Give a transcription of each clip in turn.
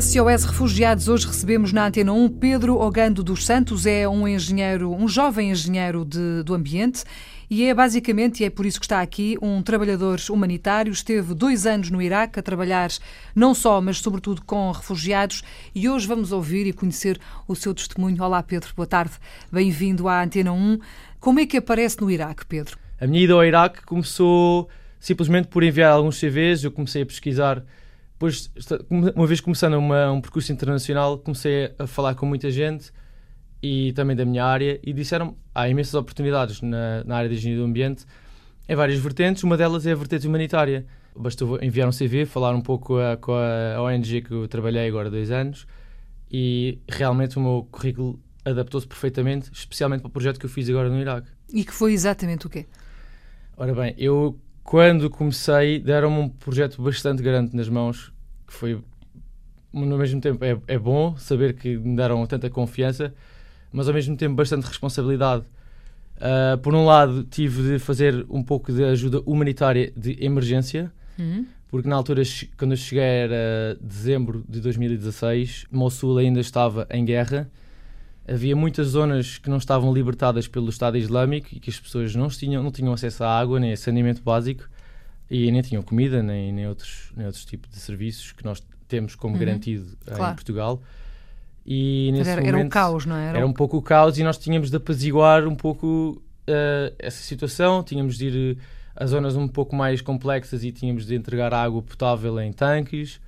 SOS Refugiados, hoje recebemos na Antena 1 Pedro Ogando dos Santos, é um engenheiro, um jovem engenheiro de, do ambiente e é basicamente, e é por isso que está aqui, um trabalhador humanitário. Esteve dois anos no Iraque a trabalhar não só, mas sobretudo com refugiados e hoje vamos ouvir e conhecer o seu testemunho. Olá Pedro, boa tarde, bem-vindo à Antena 1. Como é que aparece no Iraque, Pedro? A minha ida ao Iraque começou simplesmente por enviar alguns CVs, eu comecei a pesquisar depois, uma vez começando uma, um percurso internacional, comecei a falar com muita gente e também da minha área e disseram há imensas oportunidades na, na área de engenharia do ambiente em várias vertentes, uma delas é a vertente humanitária. Bastou enviar um CV, falar um pouco a, com a ONG que eu trabalhei agora há dois anos e realmente o meu currículo adaptou-se perfeitamente, especialmente para o projeto que eu fiz agora no Iraque. E que foi exatamente o quê? Ora bem, eu quando comecei, deram-me um projeto bastante grande nas mãos, que foi, no mesmo tempo, é, é bom saber que me deram tanta confiança, mas ao mesmo tempo bastante responsabilidade. Uh, por um lado, tive de fazer um pouco de ajuda humanitária de emergência, uhum. porque na altura, quando eu cheguei, era dezembro de 2016, Mossul ainda estava em guerra havia muitas zonas que não estavam libertadas pelo Estado Islâmico e que as pessoas não tinham, não tinham acesso à água, nem a saneamento básico e nem tinham comida, nem, nem, outros, nem outros tipos de serviços que nós temos como uhum. garantido claro. em Portugal. E nesse era, momento, era um caos, não é? era? Era um pouco o caos e nós tínhamos de apaziguar um pouco uh, essa situação, tínhamos de ir a zonas um pouco mais complexas e tínhamos de entregar água potável em tanques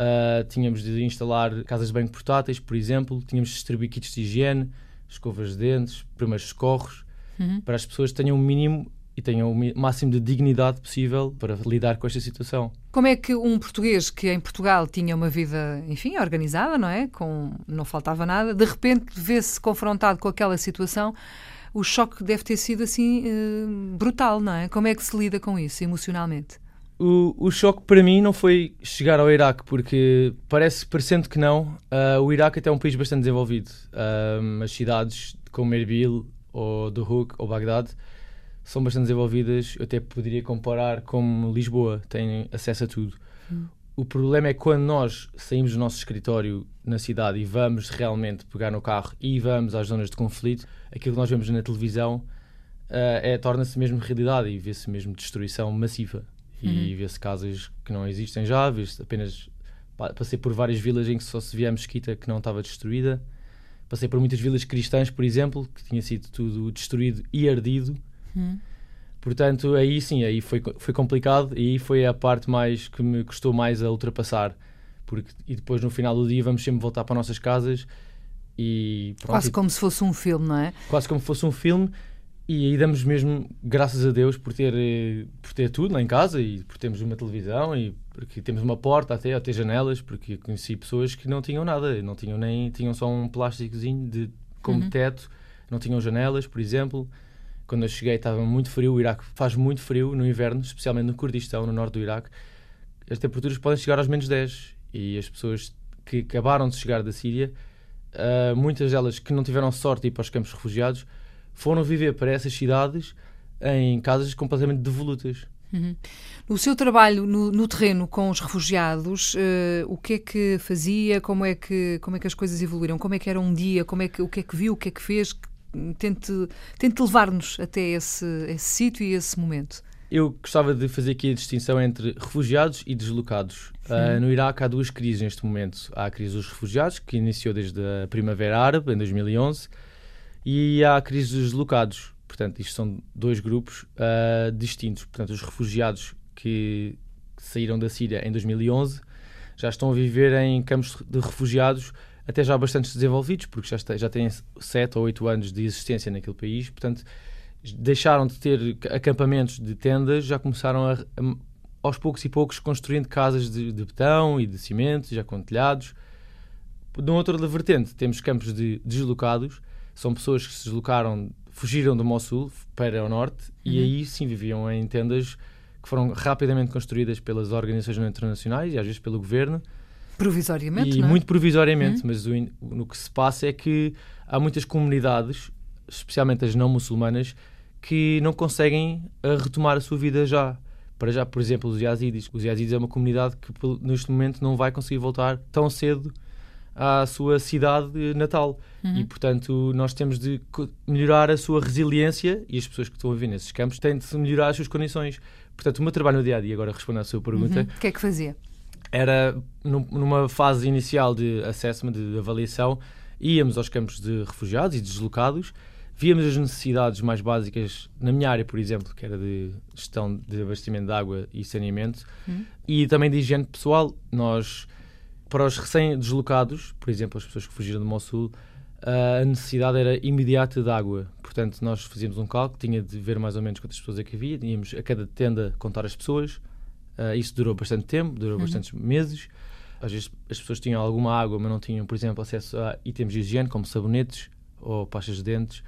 Uh, tínhamos de instalar casas de banho portáteis, por exemplo, tínhamos de distribuir kits de higiene, escovas de dentes, primeiros socorros, uhum. para as pessoas tenham o mínimo e tenham o máximo de dignidade possível para lidar com esta situação. Como é que um português que em Portugal tinha uma vida, enfim, organizada, não é? Com não faltava nada, de repente vê-se confrontado com aquela situação, o choque deve ter sido assim uh, brutal, não é? Como é que se lida com isso emocionalmente? O, o choque para mim não foi chegar ao Iraque, porque parece, parecendo que não, uh, o Iraque até é um país bastante desenvolvido. Uh, as cidades como Erbil, ou Duhok, ou Bagdade, são bastante desenvolvidas. Eu até poderia comparar com Lisboa, têm acesso a tudo. Hum. O problema é quando nós saímos do nosso escritório na cidade e vamos realmente pegar no carro e vamos às zonas de conflito, aquilo que nós vemos na televisão uh, é, torna-se mesmo realidade e vê-se mesmo destruição massiva e uhum. vê-se casas que não existem já, vê-se apenas passei por várias vilas em que só se via a mesquita que não estava destruída. Passei por muitas vilas cristãs, por exemplo, que tinha sido tudo destruído e ardido. Uhum. Portanto, aí sim, aí foi, foi complicado e aí foi a parte mais que me custou mais a ultrapassar. Porque, e depois, no final do dia, vamos sempre voltar para nossas casas e... Pronto, Quase como se fosse um filme, não é? Quase como se fosse um filme e aí damos mesmo graças a Deus por ter, eh, por ter tudo lá em casa e por termos uma televisão e porque temos uma porta até, até janelas, porque conheci pessoas que não tinham nada, não tinham nem, tinham só um plásticozinho de, como uhum. teto, não tinham janelas, por exemplo. Quando eu cheguei estava muito frio, o Iraque faz muito frio no inverno, especialmente no Kurdistão, no norte do Iraque. As temperaturas podem chegar aos menos 10 e as pessoas que acabaram de chegar da Síria, uh, muitas delas que não tiveram sorte de ir para os campos refugiados, foram viver para essas cidades em casas completamente devolutas. Uhum. No seu trabalho no, no terreno com os refugiados, uh, o que é que fazia? Como é que, como é que as coisas evoluíram? Como é que era um dia? Como é que, o que é que viu? O que é que fez? Tente, tente levar-nos até esse, esse sítio e esse momento. Eu gostava de fazer aqui a distinção entre refugiados e deslocados. Uh, no Iraque há duas crises neste momento. Há a crise dos refugiados, que iniciou desde a Primavera Árabe, em 2011, e há a crise dos deslocados. Portanto, isto são dois grupos uh, distintos. Portanto, os refugiados que saíram da Síria em 2011 já estão a viver em campos de refugiados até já bastante desenvolvidos, porque já, está, já têm 7 ou 8 anos de existência naquele país. Portanto, deixaram de ter acampamentos de tendas, já começaram a, a aos poucos e poucos construindo casas de, de betão e de cimento, já com telhados. De outra vertente, temos campos de deslocados, são pessoas que se deslocaram, fugiram do Mossul para o norte uhum. e aí sim viviam em tendas que foram rapidamente construídas pelas organizações internacionais e às vezes pelo governo. Provisoriamente, e não é? muito provisoriamente, uhum. mas o, no que se passa é que há muitas comunidades, especialmente as não muçulmanas, que não conseguem eh, retomar a sua vida já. para já, por exemplo, os Yazidis. Os Yazidis é uma comunidade que neste momento não vai conseguir voltar tão cedo à sua cidade natal. Uhum. E, portanto, nós temos de melhorar a sua resiliência e as pessoas que estão a viver nesses campos têm de melhorar as suas condições. Portanto, o meu trabalho no dia a dia, agora respondendo à sua pergunta. Uhum. O que é que fazia? Era numa fase inicial de assessment, de avaliação, íamos aos campos de refugiados e deslocados, víamos as necessidades mais básicas na minha área, por exemplo, que era de gestão de abastecimento de água e saneamento, uhum. e também de higiene pessoal. Nós para os recém-deslocados, por exemplo, as pessoas que fugiram do Mossul, a necessidade era imediata de água. Portanto, nós fazíamos um cálculo, tinha de ver mais ou menos quantas pessoas é que havia, íamos a cada tenda contar as pessoas. Uh, isso durou bastante tempo, durou uhum. bastantes meses. Às vezes as pessoas tinham alguma água, mas não tinham, por exemplo, acesso a itens de higiene, como sabonetes, ou pastas de dentes,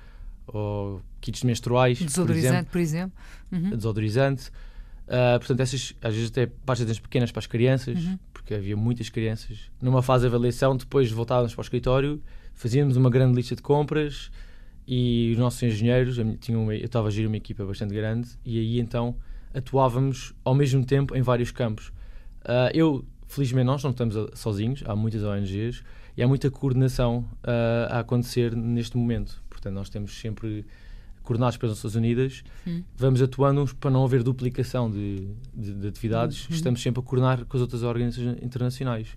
ou kits menstruais. Desodorizante, por exemplo. Por exemplo. Uhum. Desodorizante. Uh, portanto, essas, às vezes até dentes pequenas para as crianças. Uhum porque havia muitas crianças. Numa fase de avaliação, depois voltávamos para o escritório, fazíamos uma grande lista de compras e os nossos engenheiros, eu, tinha uma, eu estava a gerir uma equipa bastante grande, e aí então atuávamos ao mesmo tempo em vários campos. Uh, eu, felizmente, nós não estamos sozinhos, há muitas ONGs e há muita coordenação uh, a acontecer neste momento. Portanto, nós temos sempre coordenados pelas Nações Unidas, hum. vamos atuando para não haver duplicação de, de, de atividades, hum. estamos sempre a coordenar com as outras organizações internacionais.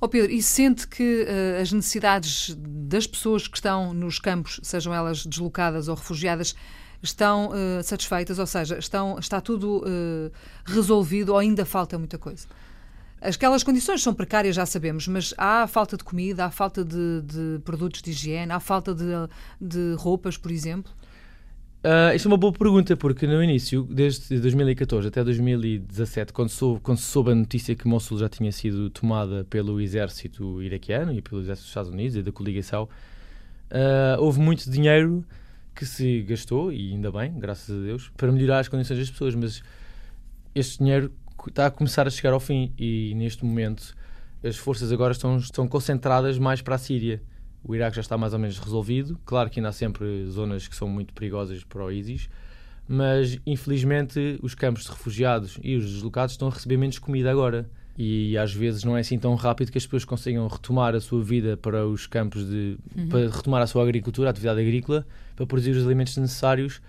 Oh Pedro, e sente que uh, as necessidades das pessoas que estão nos campos, sejam elas deslocadas ou refugiadas, estão uh, satisfeitas? Ou seja, estão, está tudo uh, resolvido ou ainda falta muita coisa? Aquelas condições são precárias, já sabemos, mas há falta de comida, há falta de, de produtos de higiene, há falta de, de roupas, por exemplo? Uh, isto é uma boa pergunta, porque no início, desde 2014 até 2017, quando, sou, quando soube a notícia que Mosul já tinha sido tomada pelo exército iraquiano e pelo exército dos Estados Unidos e da coligação, uh, houve muito dinheiro que se gastou, e ainda bem, graças a Deus, para melhorar as condições das pessoas, mas este dinheiro está a começar a chegar ao fim e neste momento as forças agora estão, estão concentradas mais para a Síria o Iraque já está mais ou menos resolvido. Claro que ainda há sempre zonas que são muito perigosas para o ISIS, mas infelizmente os campos de refugiados e os deslocados estão a receber menos comida agora. E às vezes não é assim tão rápido que as pessoas consigam retomar a sua vida para os campos de. Uhum. para retomar a sua agricultura, a atividade agrícola, para produzir os alimentos necessários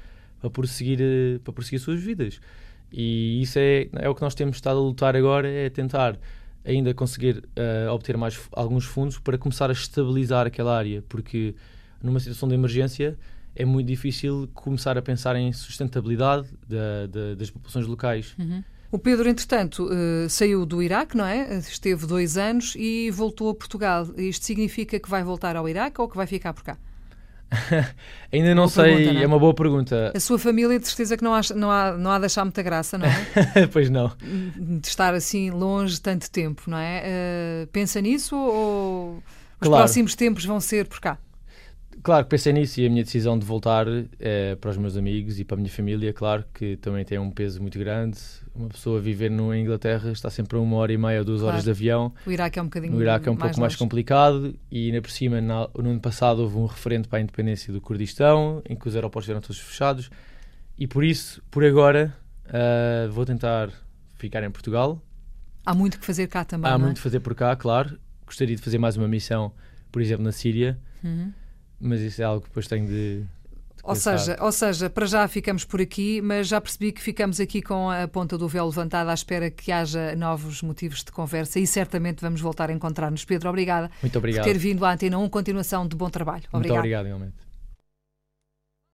para prosseguir, eh, para prosseguir as suas vidas. E isso é, é o que nós temos estado a lutar agora, é tentar ainda conseguir uh, obter mais alguns fundos para começar a estabilizar aquela área, porque numa situação de emergência é muito difícil começar a pensar em sustentabilidade da, da, das populações locais. Uhum. O Pedro, entretanto, uh, saiu do Iraque, não é? Esteve dois anos e voltou a Portugal. Isto significa que vai voltar ao Iraque ou que vai ficar por cá? Ainda não sei, pergunta, não é? é? uma boa pergunta. A sua família, de certeza que não há, não há, não há de achar muita graça, não é? pois não. De estar assim longe tanto tempo, não é? Uh, pensa nisso ou os claro. próximos tempos vão ser por cá? Claro que pensei nisso e a minha decisão de voltar é, para os meus amigos e para a minha família, claro que também tem um peso muito grande. Uma pessoa viver na Inglaterra está sempre a uma hora e meia, duas claro. horas de avião. O Iraque é um bocadinho No Iraque é um mais pouco mais complicado e ainda por cima, no ano passado houve um referendo para a independência do Kurdistão, em que os aeroportos eram todos fechados e por isso, por agora, uh, vou tentar ficar em Portugal. Há muito que fazer cá também. Há é? muito que fazer por cá, claro. Gostaria de fazer mais uma missão, por exemplo, na Síria. Uhum mas isso é algo que depois tenho de. de ou seja, ou seja, para já ficamos por aqui, mas já percebi que ficamos aqui com a ponta do véu levantada à espera que haja novos motivos de conversa e certamente vamos voltar a encontrar-nos. Pedro, obrigada Muito obrigado. por ter vindo à Antena 1. Continuação de bom trabalho. Muito obrigado, igualmente.